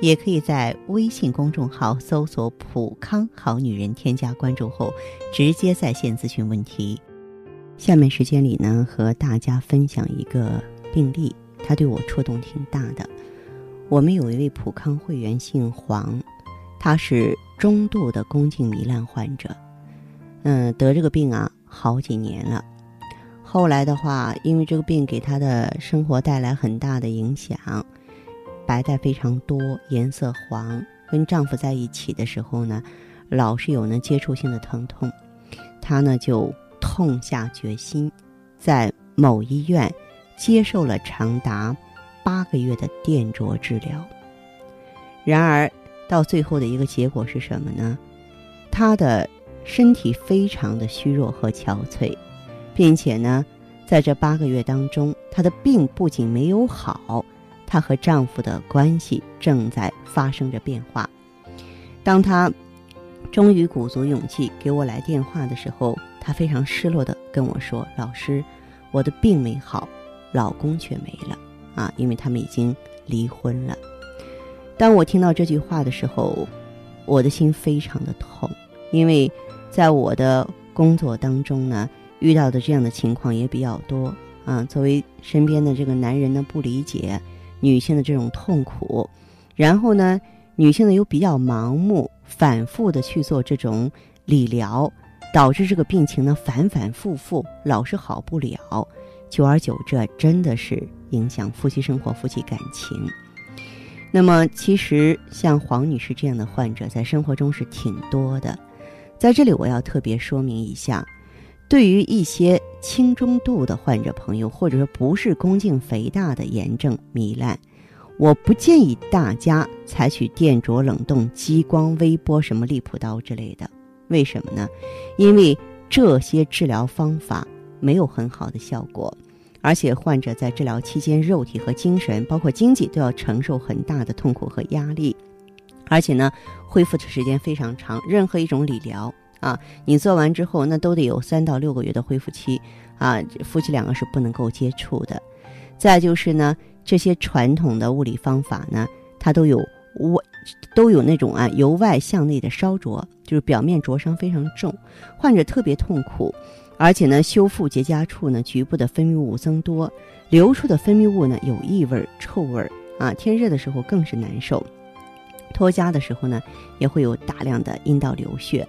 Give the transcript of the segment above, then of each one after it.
也可以在微信公众号搜索“普康好女人”，添加关注后，直接在线咨询问题。下面时间里呢，和大家分享一个病例，他对我触动挺大的。我们有一位普康会员姓黄，他是中度的宫颈糜烂患者，嗯，得这个病啊好几年了。后来的话，因为这个病给他的生活带来很大的影响。白带非常多，颜色黄。跟丈夫在一起的时候呢，老是有呢接触性的疼痛。她呢就痛下决心，在某医院接受了长达八个月的电灼治疗。然而，到最后的一个结果是什么呢？她的身体非常的虚弱和憔悴，并且呢，在这八个月当中，她的病不仅没有好。她和丈夫的关系正在发生着变化。当她终于鼓足勇气给我来电话的时候，她非常失落的跟我说：“老师，我的病没好，老公却没了啊！因为他们已经离婚了。”当我听到这句话的时候，我的心非常的痛，因为在我的工作当中呢，遇到的这样的情况也比较多啊。作为身边的这个男人呢，不理解。女性的这种痛苦，然后呢，女性呢又比较盲目，反复的去做这种理疗，导致这个病情呢反反复复，老是好不了，久而久之，真的是影响夫妻生活、夫妻感情。那么，其实像黄女士这样的患者，在生活中是挺多的。在这里，我要特别说明一下，对于一些。轻中度的患者朋友，或者说不是宫颈肥大的炎症糜烂，我不建议大家采取电灼、冷冻、激光、微波、什么利普刀之类的。为什么呢？因为这些治疗方法没有很好的效果，而且患者在治疗期间，肉体和精神，包括经济都要承受很大的痛苦和压力，而且呢，恢复的时间非常长。任何一种理疗。啊，你做完之后，那都得有三到六个月的恢复期，啊，夫妻两个是不能够接触的。再就是呢，这些传统的物理方法呢，它都有外，都有那种啊由外向内的烧灼，就是表面灼伤非常重，患者特别痛苦，而且呢，修复结痂处呢，局部的分泌物增多，流出的分泌物呢有异味、臭味啊，天热的时候更是难受，脱痂的时候呢，也会有大量的阴道流血。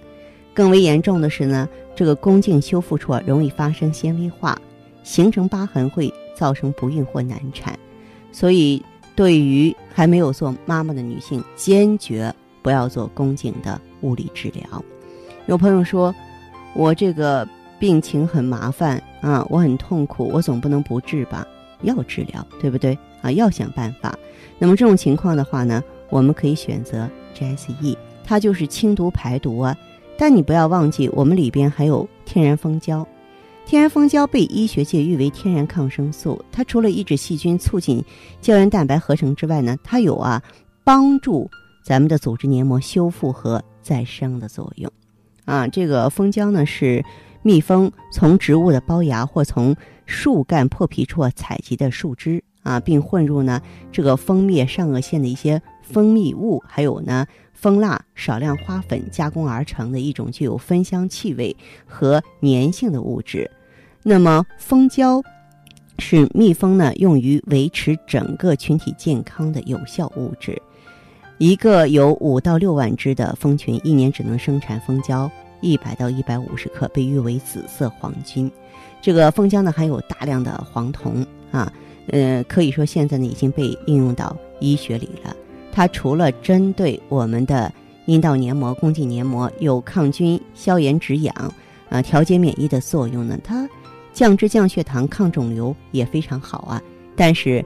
更为严重的是呢，这个宫颈修复处啊容易发生纤维化，形成疤痕，会造成不孕或难产。所以，对于还没有做妈妈的女性，坚决不要做宫颈的物理治疗。有朋友说，我这个病情很麻烦啊，我很痛苦，我总不能不治吧？要治疗，对不对啊？要想办法。那么这种情况的话呢，我们可以选择 GSE，它就是清毒排毒啊。但你不要忘记，我们里边还有天然蜂胶。天然蜂胶被医学界誉为天然抗生素，它除了抑制细菌、促进胶原蛋白合成之外呢，它有啊帮助咱们的组织黏膜修复和再生的作用。啊，这个蜂胶呢是蜜蜂从植物的包芽或从树干破皮处采集的树枝啊，并混入呢这个蜂蜜上颚线的一些蜂蜜物，还有呢。蜂蜡、少量花粉加工而成的一种具有芬香气味和粘性的物质。那么，蜂胶是蜜蜂呢用于维持整个群体健康的有效物质。一个有五到六万只的蜂群，一年只能生产蜂胶一百到一百五十克，被誉为“紫色黄金”。这个蜂胶呢含有大量的黄酮啊，呃，可以说现在呢已经被应用到医学里了。它除了针对我们的阴道黏膜、宫颈黏膜有抗菌、消炎止痒、啊调节免疫的作用呢，它降脂降血糖、抗肿瘤也非常好啊。但是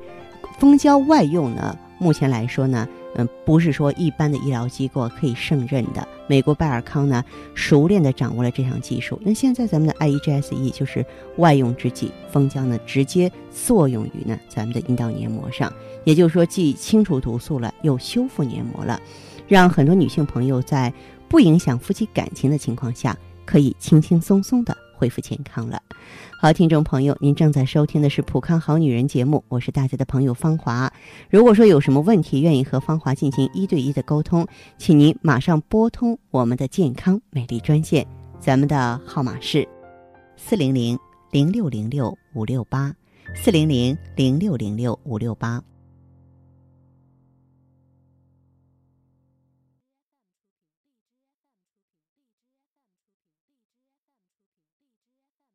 蜂胶外用呢，目前来说呢，嗯，不是说一般的医疗机构可以胜任的。美国拜尔康呢，熟练的掌握了这项技术。那现在咱们的 IEGSE 就是外用之际，蜂胶呢直接作用于呢咱们的阴道黏膜上，也就是说既清除毒素了，又修复黏膜了，让很多女性朋友在不影响夫妻感情的情况下，可以轻轻松松的恢复健康了。好，听众朋友，您正在收听的是《普康好女人》节目，我是大家的朋友芳华。如果说有什么问题，愿意和芳华进行一对一的沟通，请您马上拨通我们的健康美丽专线，咱们的号码是四零零零六零六五六八四零零零六零六五六八。